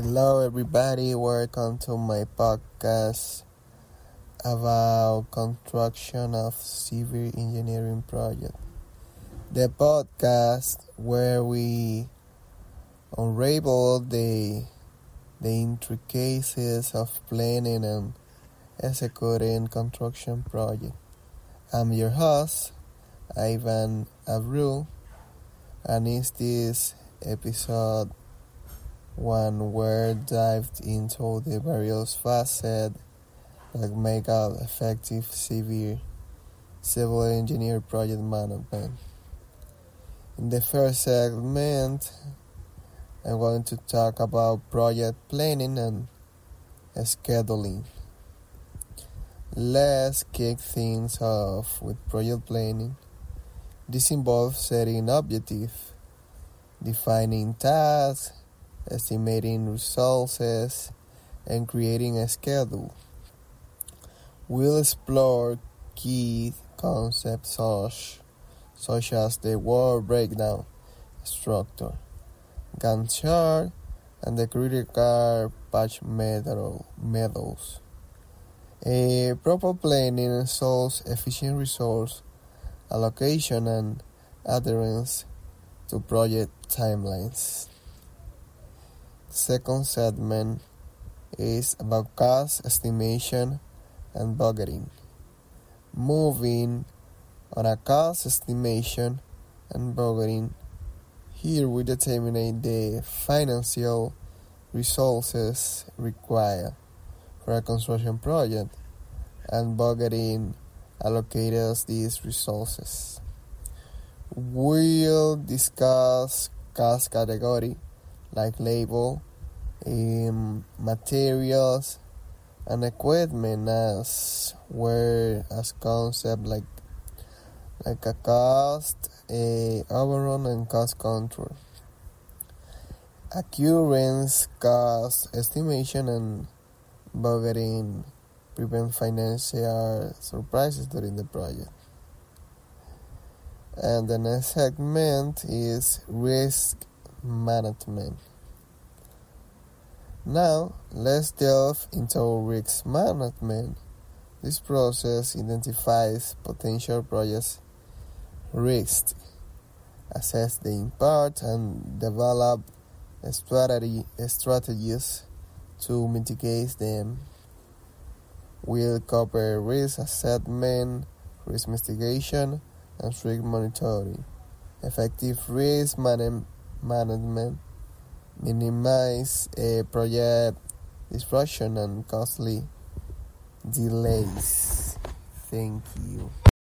Hello, everybody. Welcome to my podcast about construction of civil engineering project. The podcast where we unravel the the intricacies of planning and executing construction project. I'm your host, Ivan Abreu, and it's this episode one where dived into the various facets that make up effective civil civil engineer project management. In the first segment, I'm going to talk about project planning and scheduling. Let's kick things off with project planning. This involves setting objectives, defining tasks, estimating resources, and creating a schedule. We'll explore key concepts such, such as the work breakdown structure, Gantt chart, and the critical path method. methods. A proper planning ensures efficient resource allocation and adherence to project timelines. Second segment is about cost estimation and budgeting. Moving on a cost estimation and budgeting, here we determine the financial resources required for a construction project and budgeting allocates these resources. We'll discuss cost category like labor, um, materials, and equipment as where as concept like like a cost, a overrun, and cost control. Accurate cost estimation and budgeting prevent financial surprises during the project. And the next segment is risk management. Now, let's delve into risk management. This process identifies potential project risks, assess the impact, and develop strategy, strategies to mitigate them. We'll cover risk assessment, risk mitigation, and risk monitoring. Effective risk man- management minimize a project disruption and costly delays. Thank you.